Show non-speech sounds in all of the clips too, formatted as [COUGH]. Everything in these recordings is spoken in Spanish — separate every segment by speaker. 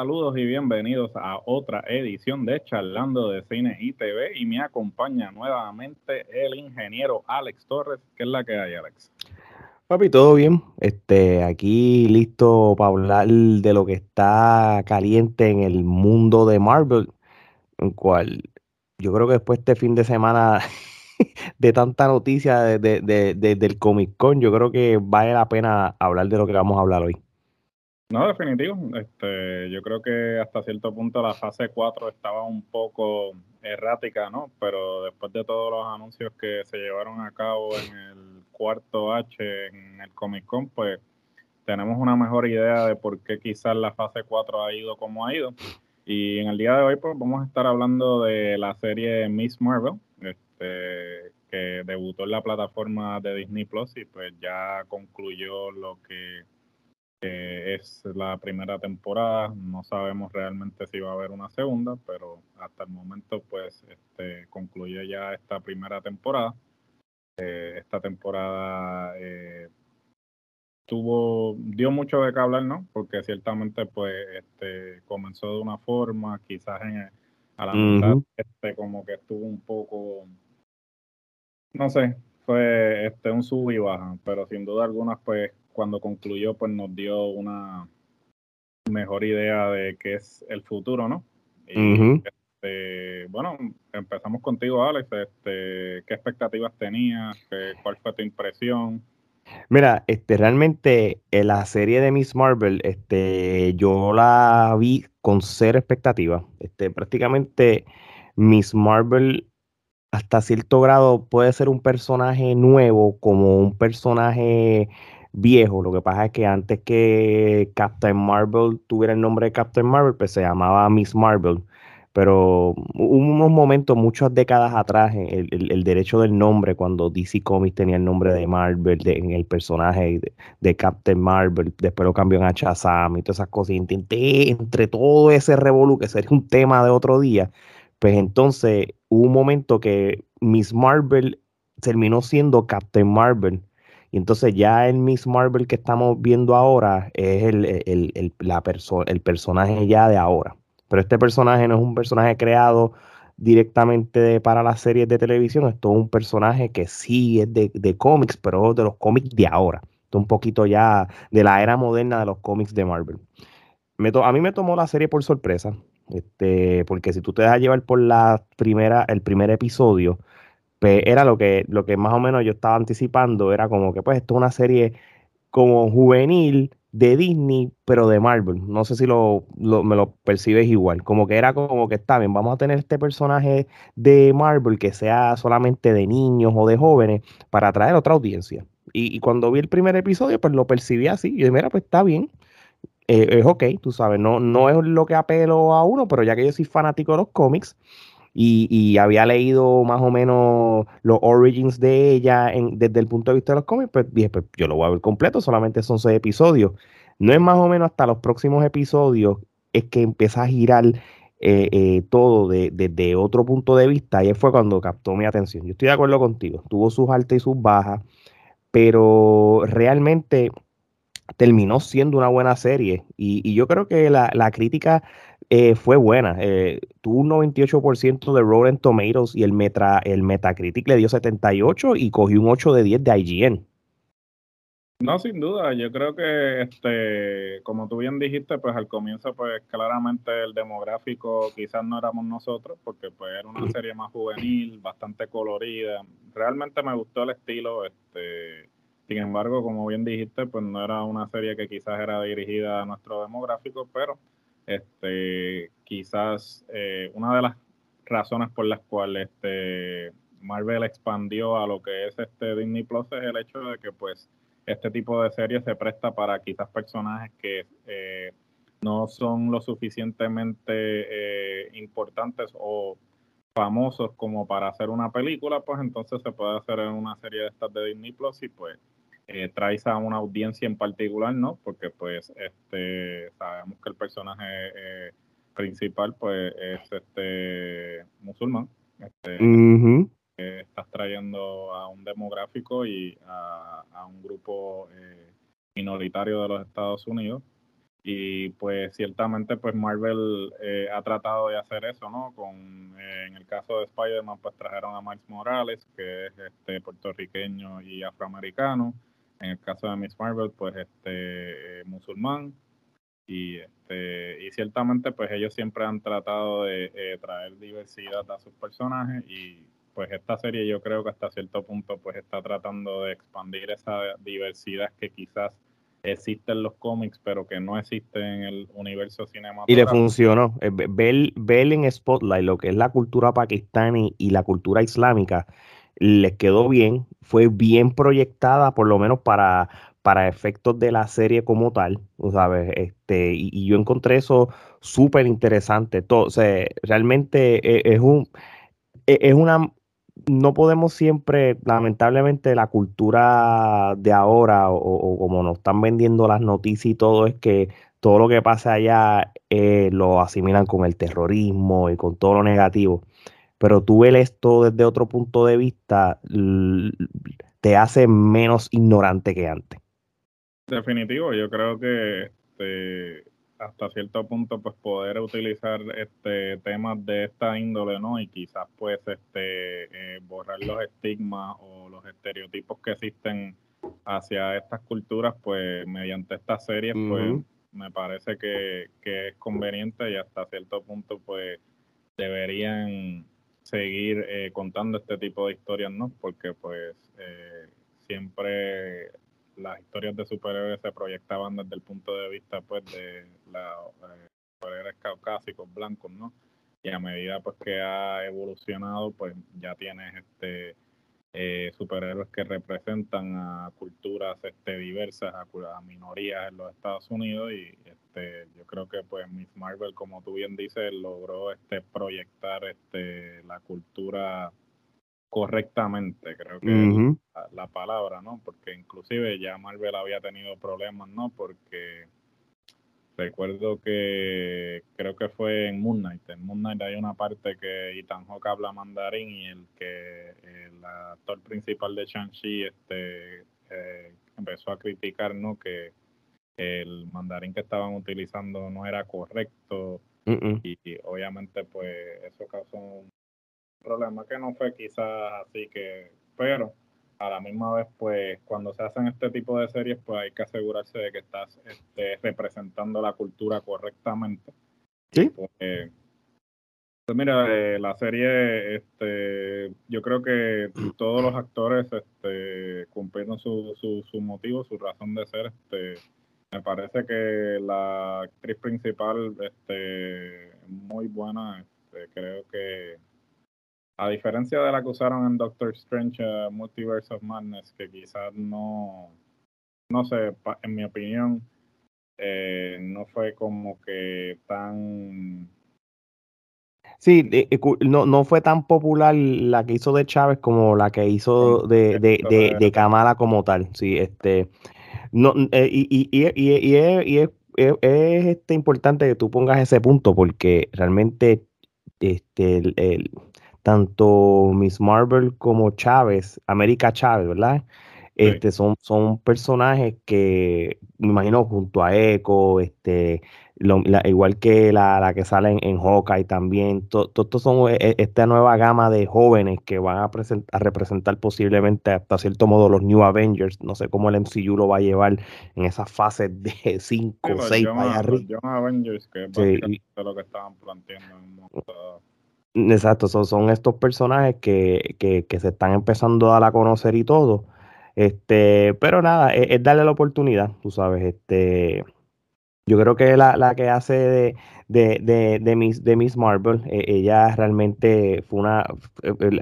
Speaker 1: Saludos y bienvenidos a otra edición de Charlando de Cine y TV y me acompaña nuevamente el ingeniero Alex Torres, que es la que hay, Alex.
Speaker 2: Papi, todo bien. Este, aquí listo para hablar de lo que está caliente en el mundo de Marvel, en cual yo creo que después de este fin de semana [LAUGHS] de tanta noticia de, del Comic Con, yo creo que vale la pena hablar de lo que vamos a hablar hoy.
Speaker 1: No, definitivo. Este, yo creo que hasta cierto punto la fase 4 estaba un poco errática, ¿no? Pero después de todos los anuncios que se llevaron a cabo en el cuarto H en el Comic Con, pues tenemos una mejor idea de por qué quizás la fase 4 ha ido como ha ido. Y en el día de hoy, pues vamos a estar hablando de la serie Miss Marvel, este, que debutó en la plataforma de Disney Plus y pues ya concluyó lo que es la primera temporada, no sabemos realmente si va a haber una segunda, pero hasta el momento pues este, concluye ya esta primera temporada. Eh, esta temporada eh, tuvo, dio mucho de qué hablar, ¿no? Porque ciertamente pues este, comenzó de una forma, quizás en a la mitad este, como que estuvo un poco, no sé, fue este, un sub y baja, pero sin duda alguna pues cuando concluyó, pues nos dio una mejor idea de qué es el futuro, ¿no? Y, este, bueno, empezamos contigo, Alex. Este, ¿Qué expectativas tenías? ¿Cuál fue tu impresión?
Speaker 2: Mira, este, realmente en la serie de Miss Marvel, este, yo la vi con cero expectativa. Este, prácticamente Miss Marvel hasta cierto grado puede ser un personaje nuevo, como un personaje viejo. Lo que pasa es que antes que Captain Marvel tuviera el nombre de Captain Marvel, pues se llamaba Miss Marvel. Pero hubo unos momentos, muchas décadas atrás, el, derecho del nombre, cuando DC Comics tenía el nombre de Marvel en el personaje de, Captain Marvel, después lo cambió en Shazam y todas esas cosas. intenté entre todo ese revolú, que sería un tema de otro día, pues entonces hubo un momento que Miss Marvel terminó siendo Captain Marvel y entonces ya el Miss Marvel que estamos viendo ahora es el, el, la el personaje ya de ahora. Pero este personaje no es un personaje creado directamente para las series de televisión, es todo un personaje que sí es de, de cómics, pero de los cómics de ahora. Un poquito ya de la era moderna de los cómics de Marvel. Me a mí me tomó la serie por sorpresa, este, porque si tú te dejas llevar por la primera, el primer episodio, pues era lo que, lo que más o menos yo estaba anticipando, era como que pues esto es una serie como juvenil de Disney, pero de Marvel. No sé si lo, me lo percibes igual. Como que era como que está bien, vamos a tener este personaje de Marvel que sea solamente de niños o de jóvenes para atraer otra audiencia. Y, cuando vi el primer episodio, pues lo percibí así. Y dije, mira, pues está bien. Eh, es ok, tú sabes, no, no es lo que apelo a uno, pero ya que yo soy fanático de los cómics, y, había leído más o menos los origins de ella desde el punto de vista de los cómics, pues dije, pues yo lo voy a ver completo, solamente son seis episodios. No es más o menos hasta los próximos episodios es que empieza a girar eh, eh, todo desde otro punto de vista y fue cuando captó mi atención. Yo estoy de acuerdo contigo, tuvo sus altas y sus bajas, pero realmente terminó siendo una buena serie y, yo creo que la, la crítica eh, fue buena. Eh, tuvo un 98% de Rotten Tomatoes y el, metra, el Metacritic le dio 78 y cogió un 8 de 10 de IGN.
Speaker 1: No, sin duda, yo creo que, este, como tú bien dijiste, pues al comienzo, pues claramente el demográfico quizás no éramos nosotros, porque pues era una serie más juvenil, bastante colorida. Realmente me gustó el estilo, este, sin embargo, como bien dijiste, pues no era una serie que quizás era dirigida a nuestro demográfico, pero este, quizás eh, una de las razones por las cuales este, Marvel expandió a lo que es este Disney Plus es el hecho de que pues este tipo de series se presta para quizás personajes que eh, no son lo suficientemente eh, importantes o famosos como para hacer una película, pues entonces se puede hacer una serie de estas de Disney Plus y pues eh, traes a una audiencia en particular, ¿no? Porque pues este sabemos que el personaje eh, principal pues es este musulmán. Este, estás trayendo a un demográfico y a, a un grupo eh, minoritario de los Estados Unidos y pues ciertamente pues Marvel eh, ha tratado de hacer eso, ¿no? Con eh, en el caso de Spider-Man pues trajeron a Miles Morales, que es este puertorriqueño y afroamericano. En el caso de Miss Marvel pues este eh, musulmán y este y ciertamente pues ellos siempre han tratado de traer diversidad a sus personajes y pues esta serie yo creo que hasta cierto punto pues está tratando de expandir esa diversidad que quizás existen los cómics, pero que no existen en el universo cinematográfico.
Speaker 2: Y le funcionó. Eh, ver, en Spotlight lo que es la cultura pakistaní y la cultura islámica, les quedó bien, fue bien proyectada, por lo menos para, para efectos de la serie como tal, ¿sabes? Este, y, yo encontré eso súper interesante. Todo, realmente eh, es, un, e, es una, no podemos siempre, lamentablemente, la cultura de ahora o, como nos están vendiendo las noticias y todo es que todo lo que pasa allá eh, lo asimilan con el terrorismo y con todo lo negativo. Pero tú ves esto desde otro punto de vista, te hace menos ignorante que antes.
Speaker 1: Definitivo, yo creo que este, hasta cierto punto pues poder utilizar este temas de esta índole no y quizás pues este eh, borrar los estigmas o los estereotipos que existen hacia estas culturas pues mediante estas series pues me parece que, es conveniente y hasta cierto punto pues deberían seguir eh, contando este tipo de historias no porque pues eh, siempre las historias de superhéroes se proyectaban desde el punto de vista pues de los eh, superhéroes caucásicos blancos, ¿no? Y a medida pues que ha evolucionado, pues ya tienes este eh, superhéroes que representan a culturas este, diversas, a, a, minorías en los Estados Unidos y este, yo creo que pues Miss Marvel, como tú bien dices, logró este proyectar este la cultura correctamente, creo que es la, palabra, ¿no? Porque inclusive ya Marvel había tenido problemas, ¿no? Porque recuerdo que creo que fue en Moon Knight. En Moon Knight hay una parte que Ethan Hawke habla mandarín y el que el actor principal de Shang-Chi este, eh, empezó a criticar, ¿no? Que el mandarín que estaban utilizando no era correcto y, y, obviamente pues eso causó un problema que no fue quizás así que, pero a la misma vez, pues cuando se hacen este tipo de series, pues hay que asegurarse de que estás este, representando la cultura correctamente.
Speaker 2: Sí.
Speaker 1: Pues, pues mira, eh, la serie, este, yo creo que todos los actores este, cumplieron su, su, su motivo, su razón de ser. Este, me parece que la actriz principal, este, muy buena, este, creo que a diferencia de la que usaron en Doctor Strange uh, Multiverse of Madness, que quizás no, no sé, en mi opinión, eh, no fue como que tan...
Speaker 2: Sí, no, no fue tan popular la que hizo de Chávez como la que hizo de, de, de, Kamala como tal. Sí, este, no, eh, y, y, y, y, es, es, este, importante que tú pongas ese punto porque realmente este, el tanto Miss Marvel como Chávez, América Chávez, ¿verdad? Este, son, son personajes que me imagino junto a Echo, este, igual que la, que sale en, Hawkeye también, todos son e, e, esta nueva gama de jóvenes que van a, a, representar posiblemente hasta cierto modo los New Avengers. No sé cómo el MCU lo va a llevar en esas fases de 5 o 6 para
Speaker 1: arriba. Avengers, que es lo que estaban planteando en un
Speaker 2: Exacto, son, son estos personajes que, que, que, se están empezando a dar a conocer y todo. Este, pero nada, es, darle la oportunidad, tú sabes, este. Yo creo que la, la que hace de, de, de, de, Miss, de Miss Marvel, eh, ella realmente fue una,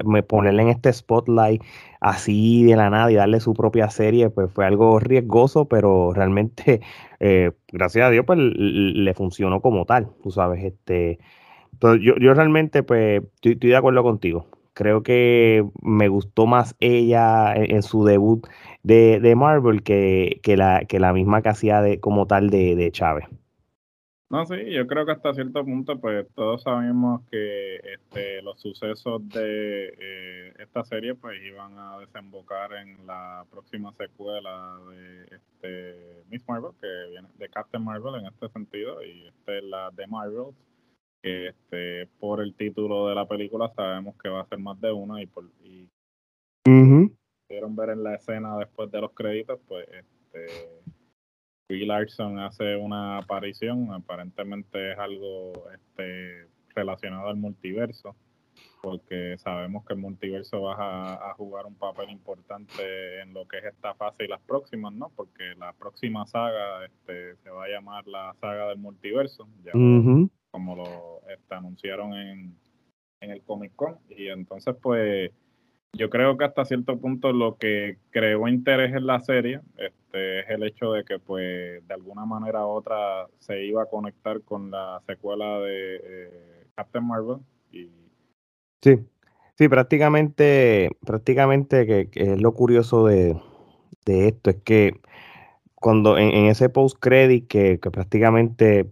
Speaker 2: me ponerle en este spotlight así de la nada y darle su propia serie, pues fue algo riesgoso, pero realmente, [LAUGHS] eh, gracias a Dios, pues le funcionó como tal, tú sabes, este, yo, yo realmente, pues, estoy, de acuerdo contigo. Creo que me gustó más ella en, su debut de, de Marvel que, que, la, que la misma que hacía de, como tal de, de Chávez.
Speaker 1: No, sí, yo creo que hasta cierto punto, pues todos sabemos que este, los sucesos de eh, esta serie, pues iban a desembocar en la próxima secuela de este, Miss Marvel, que viene de Captain Marvel en este sentido, y este, la de Marvel, este, por el título de la película sabemos que va a ser más de una, y por y pudieron ver en la escena después de los créditos, pues este Brie Larson hace una aparición, aparentemente es algo este, relacionado al multiverso, porque sabemos que el multiverso va a, jugar un papel importante en lo que es esta fase y las próximas, ¿no? Porque la próxima saga este, se va a llamar la saga del multiverso, ya como lo este, anunciaron en, en el Comic Con, y entonces pues yo creo que hasta cierto punto lo que creó interés en la serie este, es el hecho de que, pues, de alguna manera u otra se iba a conectar con la secuela de eh, Captain Marvel. Y...
Speaker 2: Sí, sí, prácticamente, prácticamente que, es lo curioso de, esto, es que cuando en, ese post-credit que, que prácticamente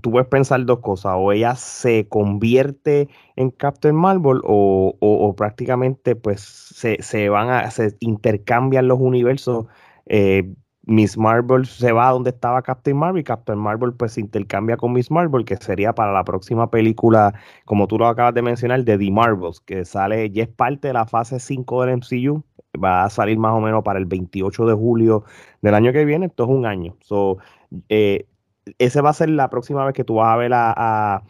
Speaker 2: tú puedes pensar dos cosas, o ella se convierte en Captain Marvel o, prácticamente pues se, van a, se intercambian los universos. Eh, Miss Marvel se va a donde estaba Captain Marvel y Captain Marvel pues se intercambia con Miss Marvel, que sería para la próxima película, como tú lo acabas de mencionar, de The Marvels, que sale, ya es parte de la fase 5 del MCU, va a salir más o menos para el 28 de julio del año que viene, esto es un año. Eh, esa va a ser la próxima vez que tú vas a ver a,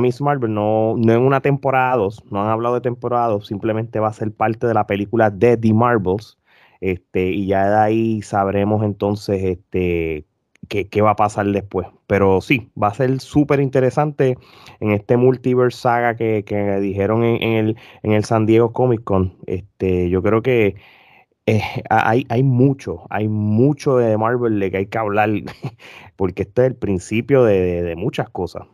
Speaker 2: Miss Marvel, no, no en una temporada 2, no han hablado de temporada 2, simplemente va a ser parte de la película de The Marvels, este, y ya de ahí sabremos entonces este, qué, va a pasar después. Pero sí, va a ser súper interesante en este multiverse saga que, dijeron en, el, en el San Diego Comic Con. Este, yo creo que eh, hay, hay mucho, hay mucho de Marvel de que hay que hablar, [LAUGHS] porque este es el principio de, muchas cosas.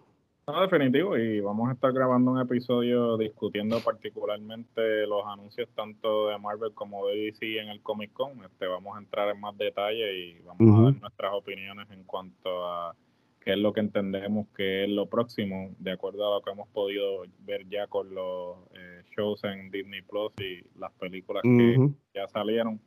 Speaker 1: No, definitivo, y vamos a estar grabando un episodio discutiendo particularmente los anuncios tanto de Marvel como de DC en el Comic Con. Este, vamos a entrar en más detalle y vamos a dar nuestras opiniones en cuanto a qué es lo que entendemos que es lo próximo, de acuerdo a lo que hemos podido ver ya con los eh, shows en Disney Plus y las películas que ya salieron.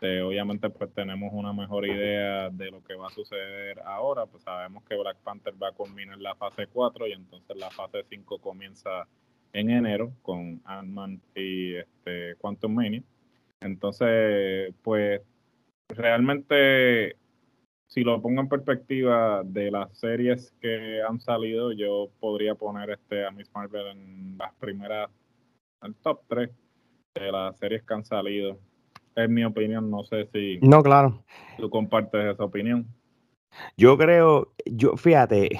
Speaker 1: Eh, obviamente pues tenemos una mejor idea de lo que va a suceder ahora, pues sabemos que Black Panther va a culminar la fase 4 y entonces la fase 5 comienza en enero con Ant-Man y este, Quantum Mania. Entonces, pues realmente si lo pongo en perspectiva de las series que han salido, yo podría poner este a Miss Marvel en las primeras, el top 3 de las series que han salido. Es mi opinión, no sé si
Speaker 2: no, claro.
Speaker 1: tú compartes esa opinión.
Speaker 2: Yo creo, yo fíjate,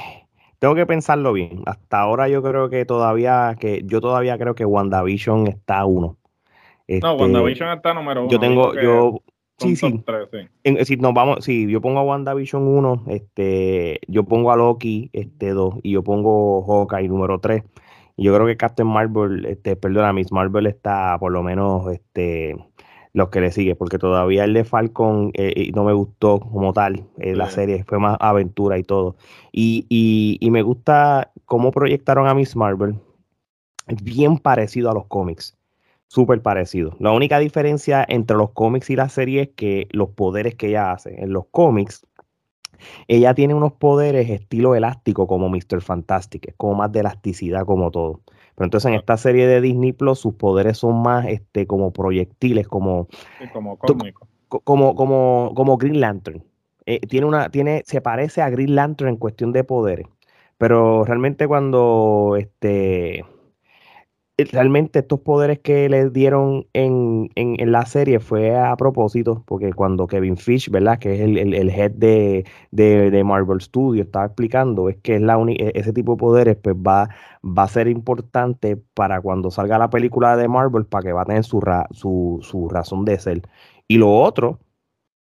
Speaker 2: tengo que pensarlo bien. Hasta ahora yo creo que todavía, que yo todavía creo que WandaVision está uno.
Speaker 1: no, WandaVision este, está número uno.
Speaker 2: Yo tengo, yo, Sí, sí. nos vamos, si yo pongo a WandaVision 1, este, yo pongo a Loki este 2 y yo pongo Hawkeye número 3. Y yo creo que Captain Marvel, este, perdona, Miss Marvel está por lo menos este los que le sigue, porque todavía el de Falcon eh, no me gustó como tal, eh, la serie fue más aventura y todo. Y, y, y me gusta cómo proyectaron a Miss Marvel, bien parecido a los cómics súper parecido. La única diferencia entre los cómics y la serie es que los poderes que ella hace. En los cómics, ella tiene unos poderes estilo elástico como Mr. Fantastic, es como más de elasticidad como todo. Pero entonces en esta serie de Disney Plus sus poderes son más este como proyectiles, como
Speaker 1: como
Speaker 2: como como como Green Lantern. Eh, tiene una tiene se parece a Green Lantern en cuestión de poderes, pero realmente cuando este realmente estos poderes que le dieron en, la serie fue a propósito, porque cuando Kevin Fish, ¿verdad? Que es el, el, head de, de, Marvel Studios, estaba explicando, es que es la e, ese tipo de poderes pues va, va a ser importante para cuando salga la película de Marvel, para que va a tener su, su, su razón de ser. Y lo otro,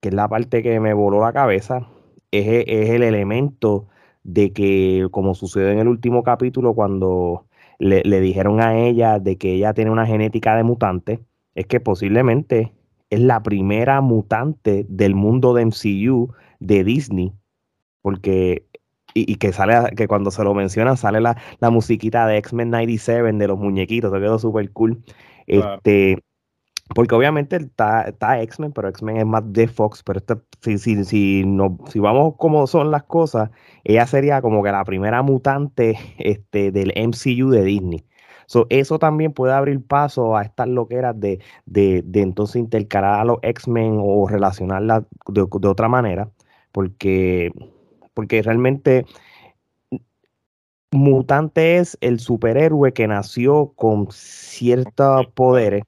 Speaker 2: que es la parte que me voló la cabeza, es, es el elemento de que, como sucede en el último capítulo, cuando le, dijeron a ella de que ella tiene una genética de mutante, es que posiblemente es la primera mutante del mundo de MCU de Disney, porque y, que sale que cuando se lo mencionan sale la, la musiquita de X-Men 97 de los muñequitos, se quedó súper cool. Este, porque obviamente está, está X-Men, pero X-Men es más de Fox, pero si, si, si, no, si vamos como son las cosas, ella sería como que la primera mutante este, del MCU de Disney. So, eso también puede abrir paso a estas loqueras de, de, de entonces intercalar a los X-Men o relacionarlas de, de, otra manera, porque, porque realmente mutante es el superhéroe que nació con ciertos poderes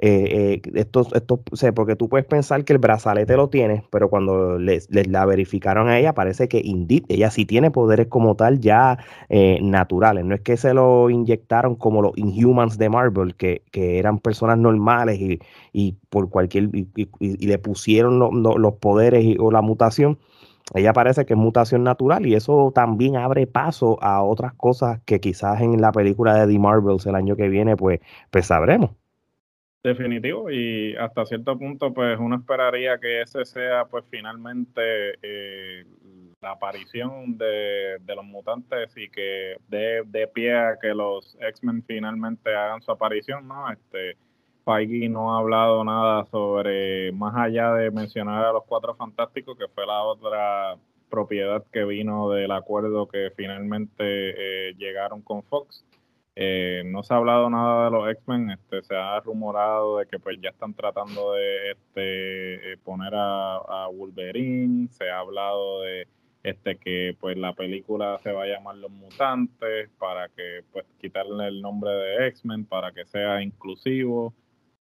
Speaker 2: eh, eh, esto, esto, sé, porque tú puedes pensar que el brazalete lo tiene, pero cuando les, la verificaron a ella, parece que indeed, ella sí tiene poderes como tal ya eh, naturales. No es que se lo inyectaron como los Inhumans de Marvel, que, que eran personas normales y, y por cualquier y, le pusieron los poderes o la mutación. Ella parece que es mutación natural y eso también abre paso a otras cosas que quizás en la película de The Marvels el año que viene, pues, pues sabremos.
Speaker 1: Definitivo, y hasta cierto punto, pues uno esperaría que ese sea, pues finalmente, eh, la aparición de, los mutantes y que dé de pie a que los X-Men finalmente hagan su aparición, ¿no? Este, Feige no ha hablado nada sobre, más allá de mencionar a los Cuatro Fantásticos, que fue la otra propiedad que vino del acuerdo que finalmente eh, llegaron con Fox eh, no se ha hablado nada de los X-Men, este, se ha rumorado de que pues ya están tratando de este, eh, poner a, Wolverine, se ha hablado de este que pues la película se va a llamar Los Mutantes para que pues quitarle el nombre de X-Men para que sea inclusivo.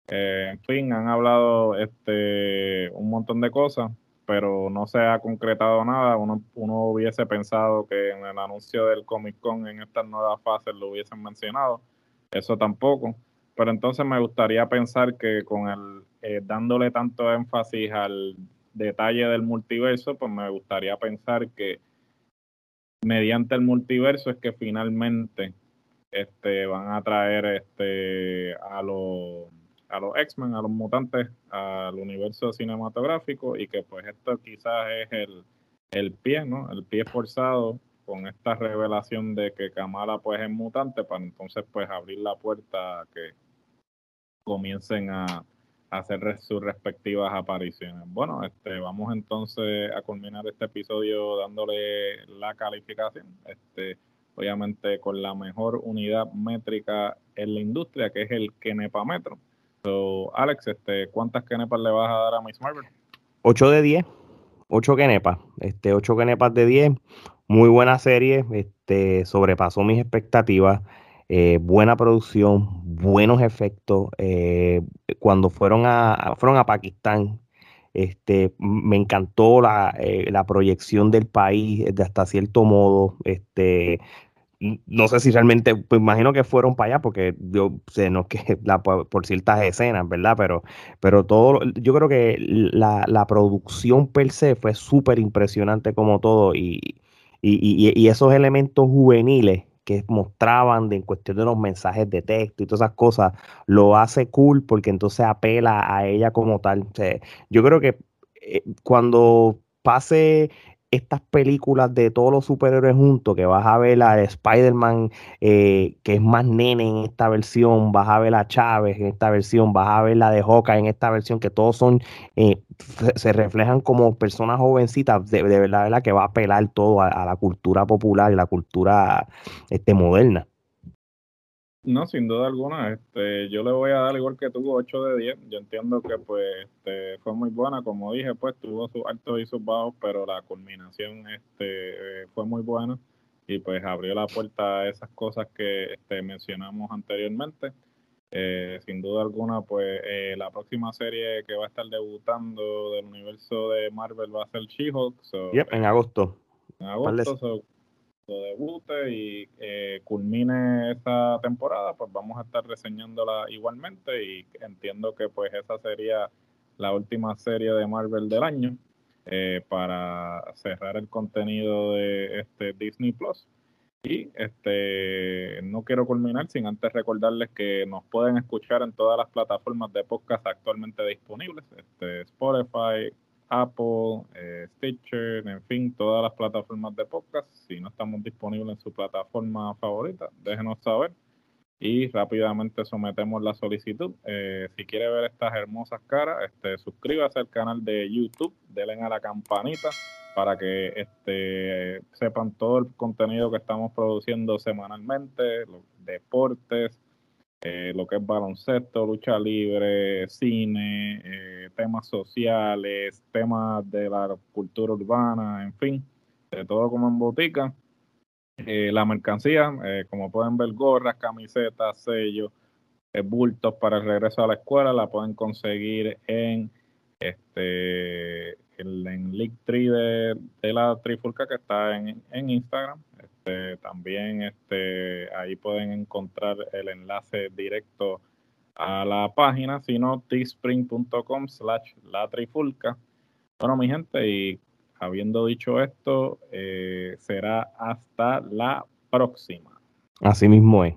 Speaker 1: Eh, en fin, han hablado este un montón de cosas pero no se ha concretado nada. Uno, uno hubiese pensado que en el anuncio del Comic Con en estas nuevas fases lo hubiesen mencionado, eso tampoco. Pero entonces me gustaría pensar que con el eh, dándole tanto énfasis al detalle del multiverso, pues me gustaría pensar que mediante el multiverso es que finalmente este, van a traer este, a los a los X-Men, a los mutantes, al universo cinematográfico y que pues esto quizás es el, el pie, ¿no? El pie forzado con esta revelación de que Kamala pues es mutante para entonces pues abrir la puerta a que comiencen a, hacer sus respectivas apariciones. Bueno, este, vamos entonces a culminar este episodio dándole la calificación, este, obviamente con la mejor unidad métrica en la industria, que es el Kenepa Metro. So, Alex, este, ¿cuántas kenepas le vas a dar a Miss Marvel?
Speaker 2: 8 de 10. 8 kenepas. Este, 8 kenepas de 10. Muy buena serie. Este, sobrepasó mis expectativas. Eh, buena producción, buenos efectos. Eh, cuando fueron a, fueron a Pakistán, este, me encantó la, eh, la, proyección del país de hasta cierto modo. Este, no sé si realmente, pues imagino que fueron para allá porque yo sé, no que [LAUGHS] la, por, ciertas escenas, ¿verdad? Pero, pero todo, yo creo que la, la producción per se fue súper impresionante como todo y, y, y, esos elementos juveniles que mostraban de, en cuestión de los mensajes de texto y todas esas cosas, lo hace cool porque entonces apela a ella como tal. yo creo que eh, cuando pase estas películas de todos los superhéroes juntos, que vas a ver de Spider-Man, eh, que es más nene en esta versión, vas a ver a Chávez en esta versión, vas a ver la de Hawkeye en esta versión, que todos son, eh, se reflejan como personas jovencitas, de, verdad, verdad, que va a apelar todo a, la cultura popular y la cultura este, moderna.
Speaker 1: No, sin duda alguna. Este, yo le voy a dar igual que tuvo 8 de 10. Yo entiendo que pues este, fue muy buena. Como dije, pues tuvo sus altos y sus bajos, pero la culminación este, fue muy buena. y pues abrió la puerta a esas cosas que este, mencionamos anteriormente. Eh, sin duda alguna, pues eh, la próxima serie que va a estar debutando del universo de Marvel va a ser She-Hulk.
Speaker 2: en agosto.
Speaker 1: En agosto, debute y eh, culmine esta temporada, pues vamos a estar reseñándola igualmente y entiendo que pues esa sería la última serie de Marvel del año eh, para cerrar el contenido de este Disney Plus. Y este no quiero culminar sin antes recordarles que nos pueden escuchar en todas las plataformas de podcast actualmente disponibles, este, Spotify, Apple, eh, Stitcher, en fin, todas las plataformas de podcast. Si no estamos disponibles en su plataforma favorita, déjenos saber y rápidamente sometemos la solicitud. Eh, si quiere ver estas hermosas caras, este, suscríbase al canal de YouTube, denle a la campanita para que este, sepan todo el contenido que estamos produciendo semanalmente, los deportes, eh, lo que es baloncesto, lucha libre, cine, eh, temas sociales, temas de la cultura urbana, en fin, de todo como en botica. Eh, la mercancía, como pueden ver, gorras, camisetas, sellos, bultos para el regreso a la escuela, la pueden conseguir en este el 3 de, la Trifulca que está en, en Instagram. Este, también este, ahí pueden encontrar el enlace directo a la página, sino teespring.com slash la trifulca. Bueno, mi gente, y habiendo dicho esto, eh, será hasta la próxima.
Speaker 2: Así mismo es.